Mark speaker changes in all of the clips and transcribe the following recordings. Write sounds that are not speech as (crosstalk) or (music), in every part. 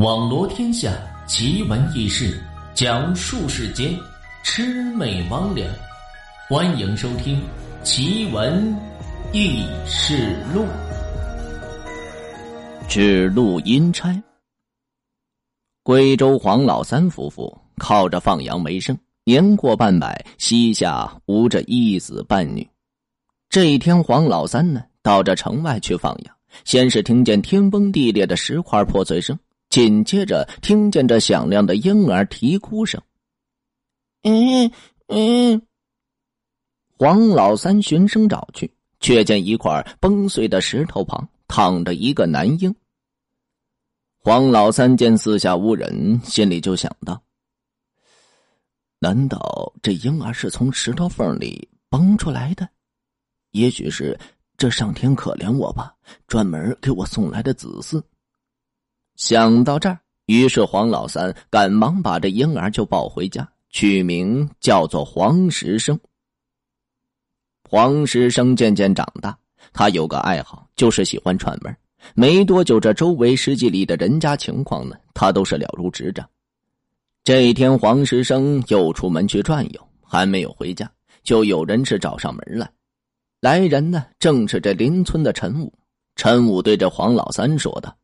Speaker 1: 网罗天下奇闻异事，讲述世间魑魅魍魉。欢迎收听《奇闻异事录》。
Speaker 2: 指路阴差。贵州黄老三夫妇靠着放羊为生，年过半百，膝下无着一子半女。这一天，黄老三呢到这城外去放羊，先是听见天崩地裂的石块破碎声。紧接着，听见这响亮的婴儿啼哭声。嗯嗯，黄老三循声找去，却见一块崩碎的石头旁躺着一个男婴。黄老三见四下无人，心里就想到：难道这婴儿是从石头缝里崩出来的？也许是这上天可怜我吧，专门给我送来的子嗣。想到这儿，于是黄老三赶忙把这婴儿就抱回家，取名叫做黄石生。黄石生渐渐长大，他有个爱好，就是喜欢串门。没多久，这周围十几里的人家情况呢，他都是了如指掌。这一天，黄石生又出门去转悠，还没有回家，就有人是找上门来。来人呢，正是这邻村的陈武。陈武对着黄老三说道。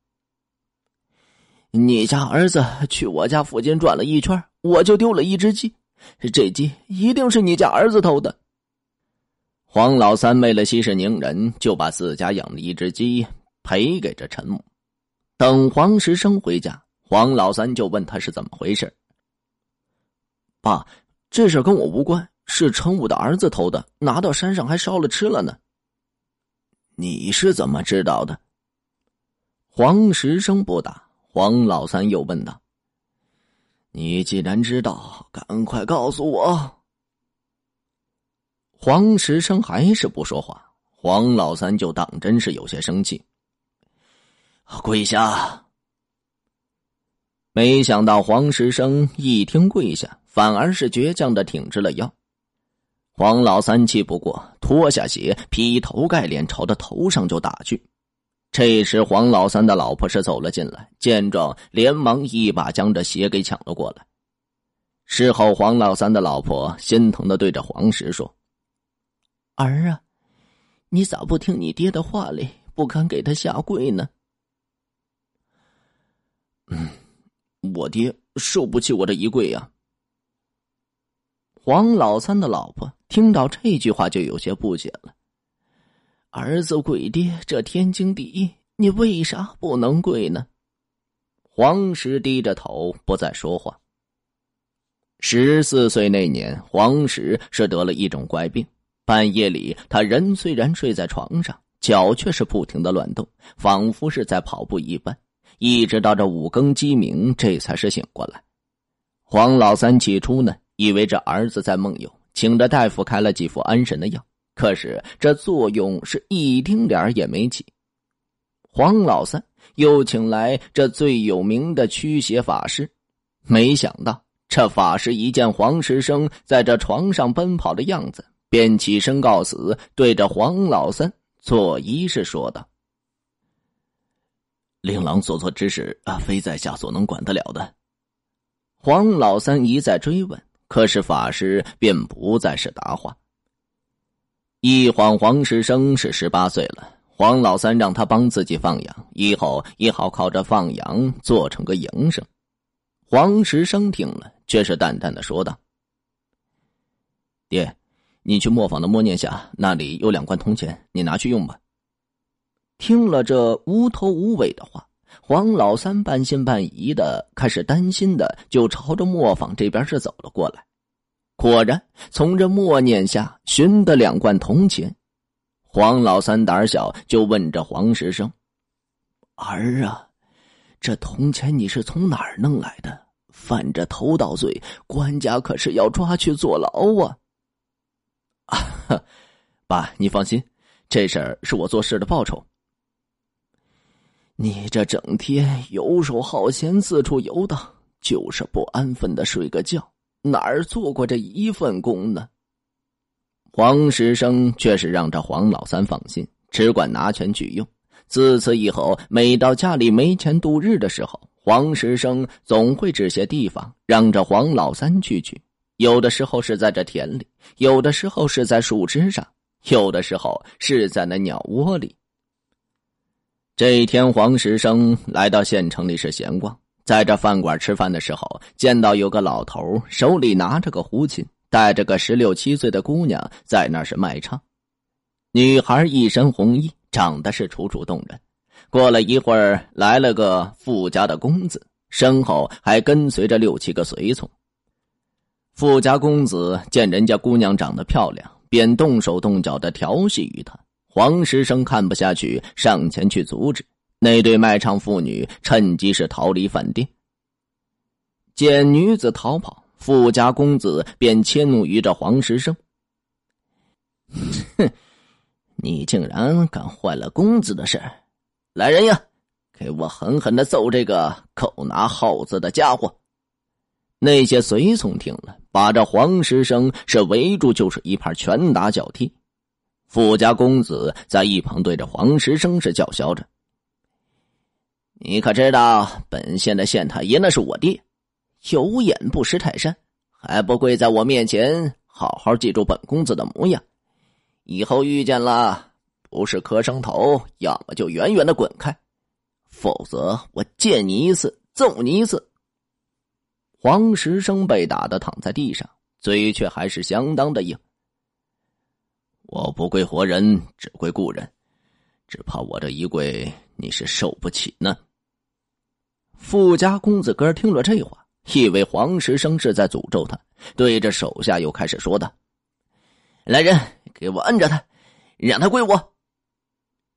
Speaker 2: 你家儿子去我家附近转了一圈，我就丢了一只鸡，这鸡一定是你家儿子偷的。黄老三为了息事宁人，就把自家养的一只鸡赔给这陈母。等黄石生回家，黄老三就问他是怎么回事。爸，这事跟我无关，是陈武的儿子偷的，拿到山上还烧了吃了呢。你是怎么知道的？黄石生不答。黄老三又问道：“你既然知道，赶快告诉我。”黄石生还是不说话。黄老三就当真是有些生气，跪下。没想到黄石生一听跪下，反而是倔强的挺直了腰。黄老三气不过，脱下鞋，劈头盖脸朝他头上就打去。这时，黄老三的老婆是走了进来，见状，连忙一把将这鞋给抢了过来。事后，黄老三的老婆心疼的对着黄石说：“儿啊，你咋不听你爹的话哩？不肯给他下跪呢？”“嗯，我爹受不起我这一跪呀。”黄老三的老婆听到这句话，就有些不解了。儿子跪爹，这天经地义，你为啥不能跪呢？黄石低着头不再说话。十四岁那年，黄石是得了一种怪病，半夜里他人虽然睡在床上，脚却是不停的乱动，仿佛是在跑步一般。一直到这五更鸡鸣，这才是醒过来。黄老三起初呢，以为这儿子在梦游，请着大夫开了几副安神的药。可是这作用是一丁点也没起。黄老三又请来这最有名的驱邪法师，没想到这法师一见黄石生在这床上奔跑的样子，便起身告辞，对着黄老三做仪式说道：“令郎所做之事啊，非在下所能管得了的。”黄老三一再追问，可是法师便不再是答话。一晃，黄石生是十八岁了。黄老三让他帮自己放羊，以后也好靠着放羊做成个营生。黄石生听了，却是淡淡的说道：“爹，你去磨坊的磨念下，那里有两罐铜钱，你拿去用吧。”听了这无头无尾的话，黄老三半信半疑的，开始担心的，就朝着磨坊这边是走了过来。果然，从这默念下寻得两罐铜钱。黄老三胆小，就问着黄石生：“儿啊，这铜钱你是从哪儿弄来的？犯着偷盗罪，官家可是要抓去坐牢啊！” (laughs) 啊，爸，你放心，这事儿是我做事的报酬。你这整天游手好闲，四处游荡，就是不安分的睡个觉。哪儿做过这一份工呢？黄石生却是让这黄老三放心，只管拿钱去用。自此以后，每到家里没钱度日的时候，黄石生总会指些地方让这黄老三去去，有的时候是在这田里，有的时候是在树枝上，有的时候是在那鸟窝里。这一天，黄石生来到县城里是闲逛，在这饭馆吃饭的时候，见到有个老头手里拿着个胡琴，带着个十六七岁的姑娘在那是卖唱。女孩一身红衣，长得是楚楚动人。过了一会儿，来了个富家的公子，身后还跟随着六七个随从。富家公子见人家姑娘长得漂亮，便动手动脚的调戏于她。黄石生看不下去，上前去阻止。那对卖唱妇女趁机是逃离饭店。见女子逃跑，富家公子便迁怒于这黄石生：“哼，(laughs) 你竟然敢坏了公子的事！”来人呀，给我狠狠的揍这个狗拿耗子的家伙！那些随从听了，把这黄石生是围住，就是一盘拳打脚踢。富家公子在一旁对着黄石生是叫嚣着：“你可知道本县的县太爷那是我爹？有眼不识泰山，还不跪在我面前好好记住本公子的模样？以后遇见了……”不是磕声头，要么就远远的滚开，否则我见你一次揍你一次。黄石生被打的躺在地上，嘴却还是相当的硬。我不跪活人，只跪故人，只怕我这一跪你是受不起呢。富家公子哥听了这话，以为黄石生是在诅咒他，对着手下又开始说道：“来人，给我摁着他，让他跪我。”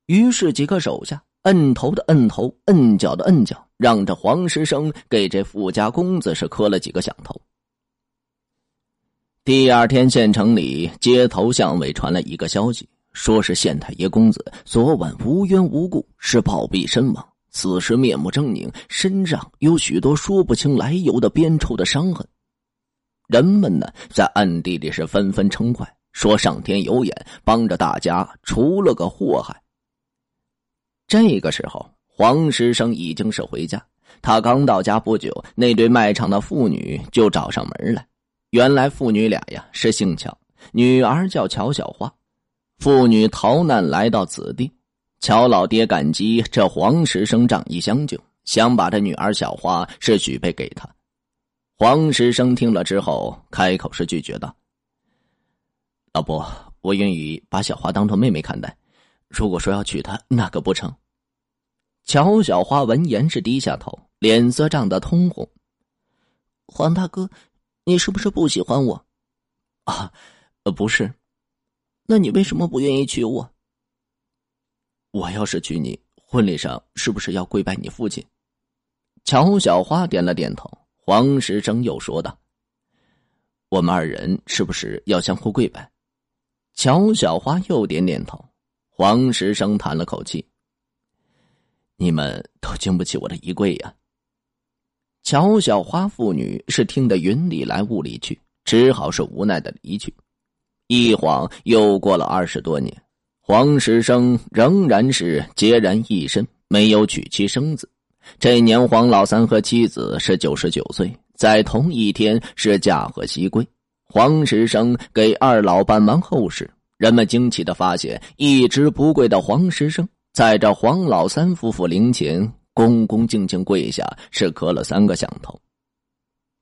Speaker 2: 于是，几个手下摁头的摁头，摁脚的摁脚，让这黄石生给这富家公子是磕了几个响头。第二天，县城里街头巷尾传来一个消息，说是县太爷公子昨晚无缘无故是暴毙身亡，此时面目狰狞，身上有许多说不清来由的鞭抽的伤痕。人们呢，在暗地里是纷纷称快，说上天有眼，帮着大家除了个祸害。这个时候，黄石生已经是回家。他刚到家不久，那对卖唱的妇女就找上门来。原来父女俩呀是姓乔，女儿叫乔小花。妇女逃难来到此地，乔老爹感激这黄石生仗义相救，想把这女儿小花是许配给他。黄石生听了之后，开口是拒绝道：“老伯，我愿意把小花当做妹妹看待。如果说要娶她，那可不成。”乔小花闻言是低下头，脸色涨得通红。黄大哥，你是不是不喜欢我？啊，不是。那你为什么不愿意娶我？我要是娶你，婚礼上是不是要跪拜你父亲？乔小花点了点头。黄石生又说道：“我们二人是不是要相互跪拜？”乔小花又点点头。黄石生叹了口气。你们都经不起我的一跪呀！乔小花父女是听得云里来雾里去，只好是无奈的离去。一晃又过了二十多年，黄石生仍然是孑然一身，没有娶妻生子。这年黄老三和妻子是九十九岁，在同一天是驾鹤西归。黄石生给二老办完后事，人们惊奇的发现，一直不跪的黄石生。在这黄老三夫妇灵前，恭恭敬敬跪下，是磕了三个响头。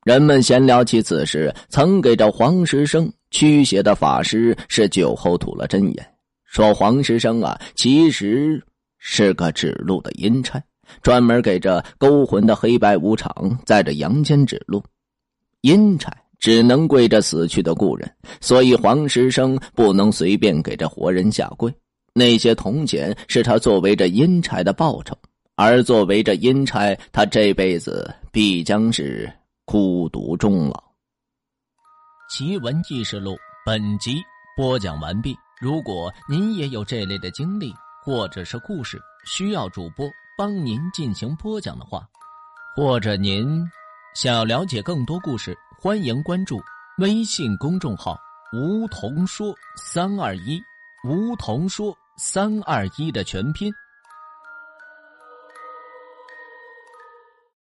Speaker 2: 人们闲聊起此事，曾给这黄石生驱邪的法师是酒后吐了真言，说黄石生啊，其实是个指路的阴差，专门给这勾魂的黑白无常在这阳间指路。阴差只能跪着死去的故人，所以黄石生不能随便给这活人下跪。那些铜钱是他作为这阴差的报酬，而作为这阴差，他这辈子必将是孤独终老。
Speaker 1: 奇闻异事录本集播讲完毕。如果您也有这类的经历或者是故事，需要主播帮您进行播讲的话，或者您想要了解更多故事，欢迎关注微信公众号“梧桐说三二一”，梧桐说。三二一的全拼。